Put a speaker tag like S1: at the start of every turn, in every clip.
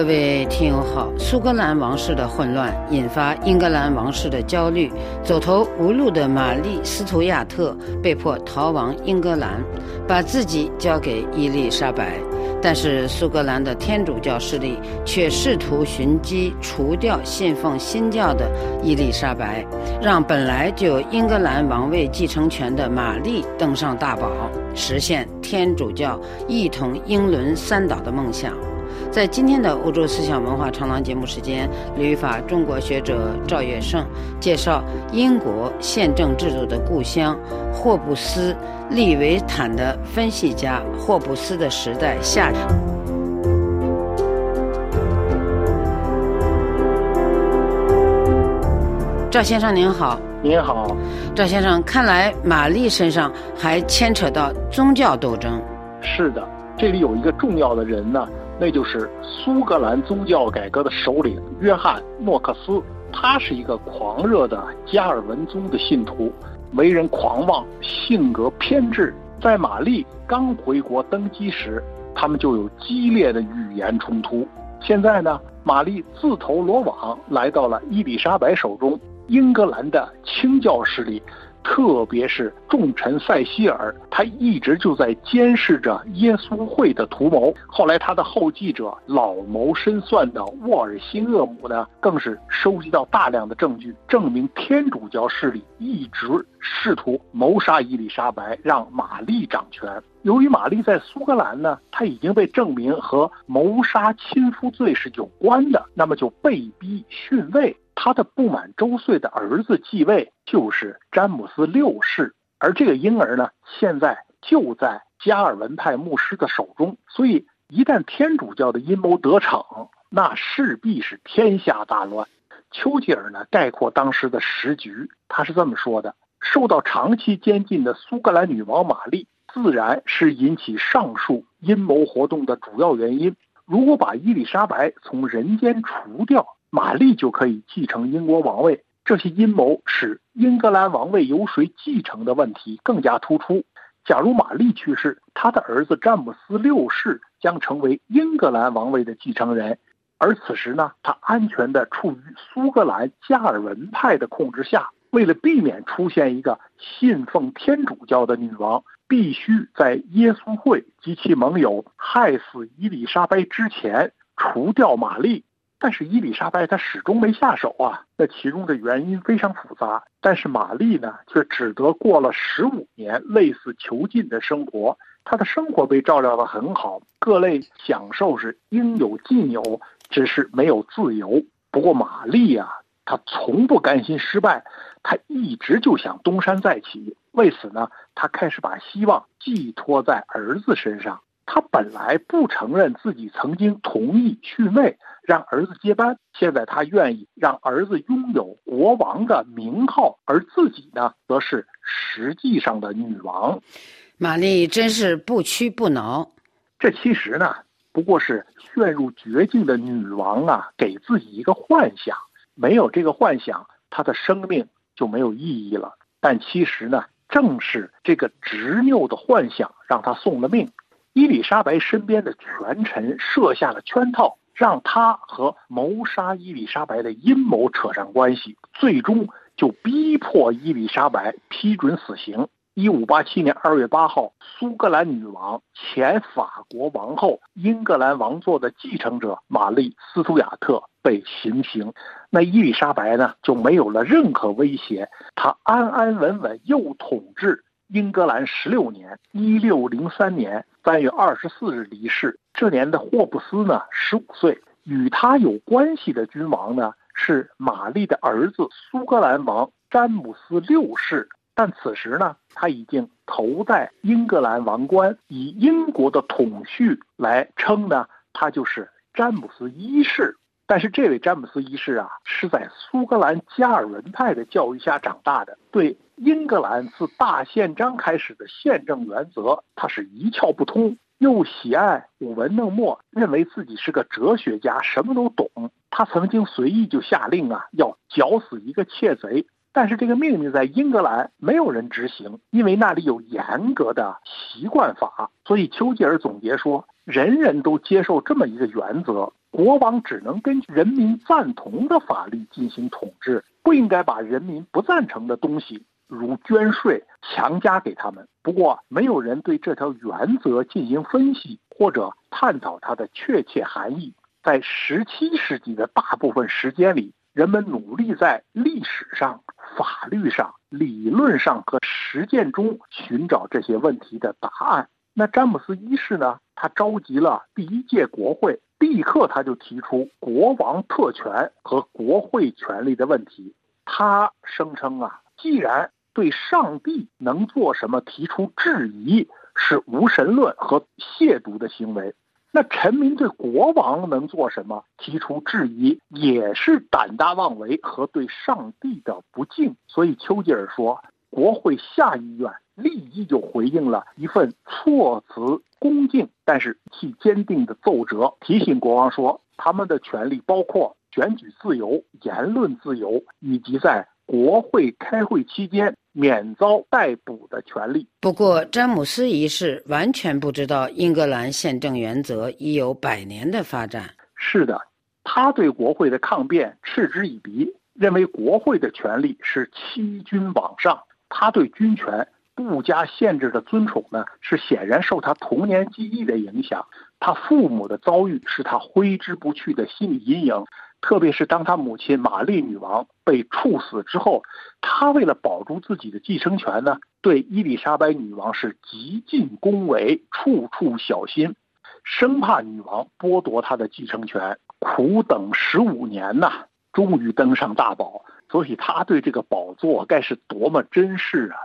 S1: 各位听友好，苏格兰王室的混乱引发英格兰王室的焦虑，走投无路的玛丽·斯图亚特被迫逃亡英格兰，把自己交给伊丽莎白。但是苏格兰的天主教势力却试图寻机除掉信奉新教的伊丽莎白，让本来就有英格兰王位继承权的玛丽登上大宝，实现天主教一统英伦三岛的梦想。在今天的欧洲思想文化长廊节目时间，旅法中国学者赵月胜介绍英国宪政制度的故乡霍布斯利维坦的分析家霍布斯的时代下。赵先生您好，
S2: 您好，
S1: 赵先生，看来玛丽身上还牵扯到宗教斗争。
S2: 是的，这里有一个重要的人呢。那就是苏格兰宗教改革的首领约翰·诺克斯，他是一个狂热的加尔文宗的信徒，为人狂妄，性格偏执。在玛丽刚回国登基时，他们就有激烈的语言冲突。现在呢，玛丽自投罗网，来到了伊丽莎白手中，英格兰的清教势力。特别是重臣塞西尔，他一直就在监视着耶稣会的图谋。后来，他的后继者老谋深算的沃尔辛厄姆呢，更是收集到大量的证据，证明天主教势力一直试图谋杀伊丽莎白，让玛丽掌权。由于玛丽在苏格兰呢，她已经被证明和谋杀亲夫罪是有关的，那么就被逼逊位。他的不满周岁的儿子继位，就是詹姆斯六世，而这个婴儿呢，现在就在加尔文派牧师的手中。所以，一旦天主教的阴谋得逞，那势必是天下大乱。丘吉尔呢，概括当时的时局，他是这么说的：受到长期监禁的苏格兰女王玛丽，自然是引起上述阴谋活动的主要原因。如果把伊丽莎白从人间除掉，玛丽就可以继承英国王位，这些阴谋使英格兰王位由谁继承的问题更加突出。假如玛丽去世，他的儿子詹姆斯六世将成为英格兰王位的继承人，而此时呢，他安全地处于苏格兰加尔文派的控制下。为了避免出现一个信奉天主教的女王，必须在耶稣会及其盟友害死伊丽莎白之前除掉玛丽。但是伊丽莎白她始终没下手啊，那其中的原因非常复杂。但是玛丽呢，却只得过了十五年类似囚禁的生活，她的生活被照料得很好，各类享受是应有尽有，只是没有自由。不过玛丽啊，她从不甘心失败，她一直就想东山再起。为此呢，她开始把希望寄托在儿子身上。她本来不承认自己曾经同意逊位。让儿子接班，现在他愿意让儿子拥有国王的名号，而自己呢，则是实际上的女王。
S1: 玛丽真是不屈不挠。
S2: 这其实呢，不过是陷入绝境的女王啊，给自己一个幻想。没有这个幻想，她的生命就没有意义了。但其实呢，正是这个执拗的幻想，让她送了命。伊丽莎白身边的权臣设下了圈套。让他和谋杀伊丽莎白的阴谋扯上关系，最终就逼迫伊丽莎白批准死刑。一五八七年二月八号，苏格兰女王、前法国王后、英格兰王座的继承者玛丽·斯图亚特被行刑。那伊丽莎白呢，就没有了任何威胁，她安安稳稳又统治英格兰十六年。一六零三年三月二十四日离世。这年的霍布斯呢，十五岁。与他有关系的君王呢，是玛丽的儿子苏格兰王詹姆斯六世。但此时呢，他已经头戴英格兰王冠，以英国的统序来称呢，他就是詹姆斯一世。但是这位詹姆斯一世啊，是在苏格兰加尔文派的教育下长大的，对英格兰自大宪章开始的宪政原则，他是一窍不通。又喜爱舞文弄墨，认为自己是个哲学家，什么都懂。他曾经随意就下令啊，要绞死一个窃贼。但是这个命令在英格兰没有人执行，因为那里有严格的习惯法。所以丘吉尔总结说，人人都接受这么一个原则：国王只能根据人民赞同的法律进行统治，不应该把人民不赞成的东西，如捐税，强加给他们。不过，没有人对这条原则进行分析或者探讨它的确切含义。在十七世纪的大部分时间里，人们努力在历史上、法律上、理论上和实践中寻找这些问题的答案。那詹姆斯一世呢？他召集了第一届国会。立刻，他就提出国王特权和国会权力的问题。他声称啊，既然对上帝能做什么提出质疑是无神论和亵渎的行为，那臣民对国王能做什么提出质疑也是胆大妄为和对上帝的不敬。所以，丘吉尔说，国会下议院立即就回应了一份措辞。恭敬，但是其坚定的奏折提醒国王说，他们的权利包括选举自由、言论自由，以及在国会开会期间免遭逮捕的权利。
S1: 不过，詹姆斯一世完全不知道英格兰宪政原则已有百年的发展。
S2: 是的，他对国会的抗辩嗤之以鼻，认为国会的权力是欺君罔上，他对军权。不加限制的尊崇呢，是显然受他童年记忆的影响。他父母的遭遇是他挥之不去的心理阴影，特别是当他母亲玛丽女王被处死之后，他为了保住自己的继承权呢，对伊丽莎白女王是极尽恭维，处处小心，生怕女王剥夺他的继承权。苦等十五年呐，终于登上大宝，所以他对这个宝座该是多么珍视啊！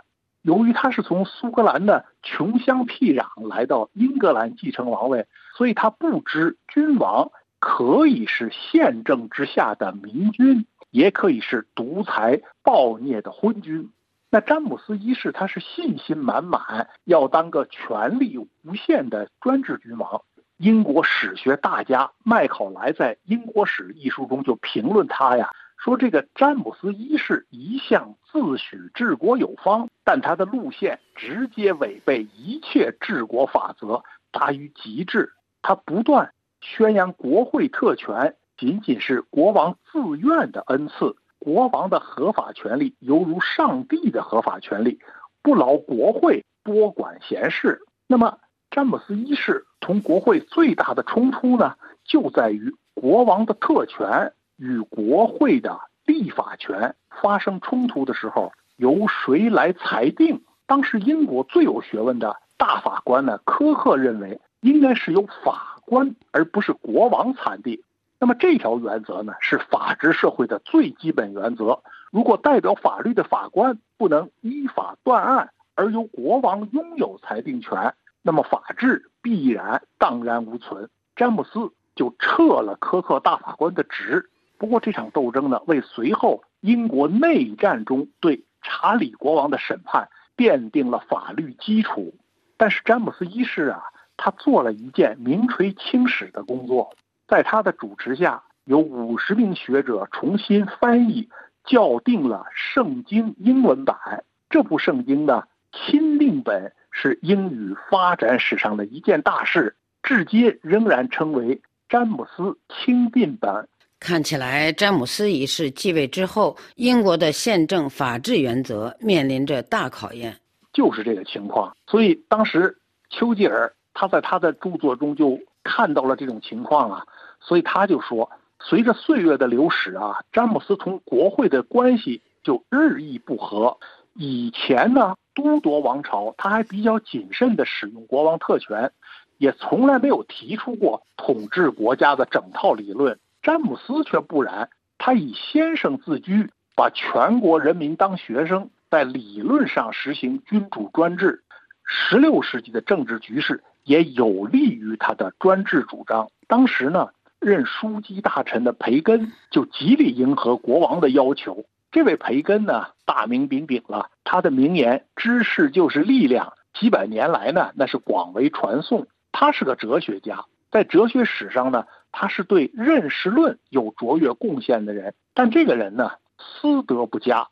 S2: 由于他是从苏格兰的穷乡僻壤来到英格兰继承王位，所以他不知君王可以是宪政之下的明君，也可以是独裁暴虐的昏君。那詹姆斯一世他是信心满满，要当个权力无限的专制君王。英国史学大家麦考莱在《英国史》一书中就评论他呀。说这个詹姆斯一世一向自诩治国有方，但他的路线直接违背一切治国法则，达于极致。他不断宣扬国会特权仅仅是国王自愿的恩赐，国王的合法权利犹如上帝的合法权利，不劳国会多管闲事。那么，詹姆斯一世同国会最大的冲突呢，就在于国王的特权。与国会的立法权发生冲突的时候，由谁来裁定？当时英国最有学问的大法官呢，科克认为应该是由法官而不是国王裁定。那么这条原则呢，是法治社会的最基本原则。如果代表法律的法官不能依法断案，而由国王拥有裁定权，那么法治必然荡然无存。詹姆斯就撤了科克大法官的职。不过这场斗争呢，为随后英国内战中对查理国王的审判奠定了法律基础。但是詹姆斯一世啊，他做了一件名垂青史的工作，在他的主持下，有五十名学者重新翻译校订了圣经英文版。这部圣经呢，钦定本是英语发展史上的一件大事，至今仍然称为詹姆斯钦定版。
S1: 看起来，詹姆斯一世继位之后，英国的宪政法治原则面临着大考验。
S2: 就是这个情况，所以当时丘吉尔他在他的著作中就看到了这种情况啊，所以他就说，随着岁月的流逝啊，詹姆斯同国会的关系就日益不和。以前呢，都铎王朝他还比较谨慎地使用国王特权，也从来没有提出过统治国家的整套理论。詹姆斯却不然，他以先生自居，把全国人民当学生，在理论上实行君主专制。十六世纪的政治局势也有利于他的专制主张。当时呢，任枢机大臣的培根就极力迎合国王的要求。这位培根呢，大名鼎鼎了，他的名言“知识就是力量”，几百年来呢，那是广为传颂。他是个哲学家，在哲学史上呢。他是对认识论有卓越贡献的人，但这个人呢，私德不佳，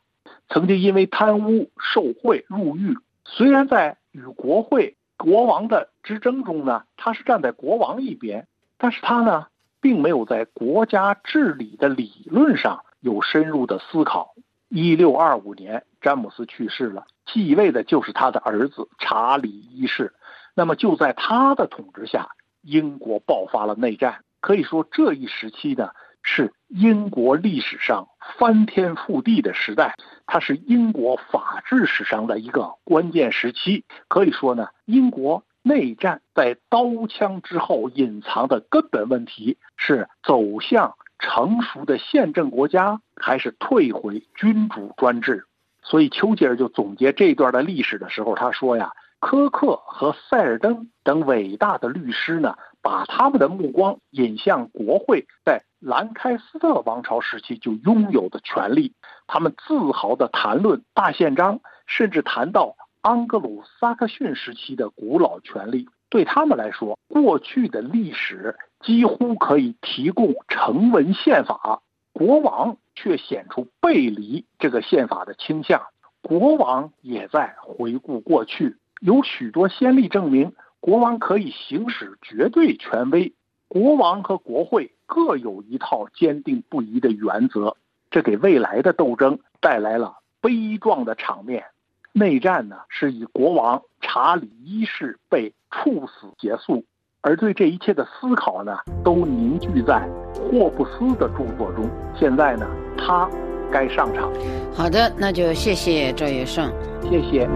S2: 曾经因为贪污受贿入狱。虽然在与国会、国王的之争中呢，他是站在国王一边，但是他呢，并没有在国家治理的理论上有深入的思考。一六二五年，詹姆斯去世了，继位的就是他的儿子查理一世。那么就在他的统治下，英国爆发了内战。可以说，这一时期呢，是英国历史上翻天覆地的时代，它是英国法治史上的一个关键时期。可以说呢，英国。内战在刀枪之后隐藏的根本问题是走向成熟的宪政国家，还是退回君主专制？所以丘吉尔就总结这段的历史的时候，他说呀，科克和塞尔登等伟大的律师呢，把他们的目光引向国会在兰开斯特王朝时期就拥有的权利，他们自豪地谈论大宪章，甚至谈到。盎格鲁撒克逊时期的古老权利，对他们来说，过去的历史几乎可以提供成文宪法。国王却显出背离这个宪法的倾向。国王也在回顾过去，有许多先例证明，国王可以行使绝对权威。国王和国会各有一套坚定不移的原则，这给未来的斗争带来了悲壮的场面。内战呢，是以国王查理一世被处死结束，而对这一切的思考呢，都凝聚在霍布斯的著作中。现在呢，他该上场。
S1: 好的，那就谢谢赵月胜，
S2: 谢谢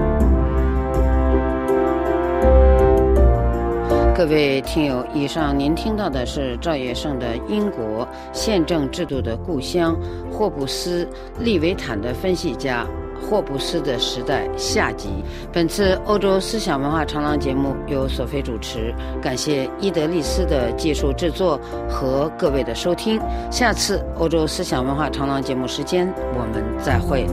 S1: 各位听友。以上您听到的是赵月胜的《英国宪政制度的故乡——霍布斯、利维坦的分析家》。霍布斯的时代下集。本次欧洲思想文化长廊节目由索菲主持，感谢伊德利斯的技术制作和各位的收听。下次欧洲思想文化长廊节目时间，我们再会。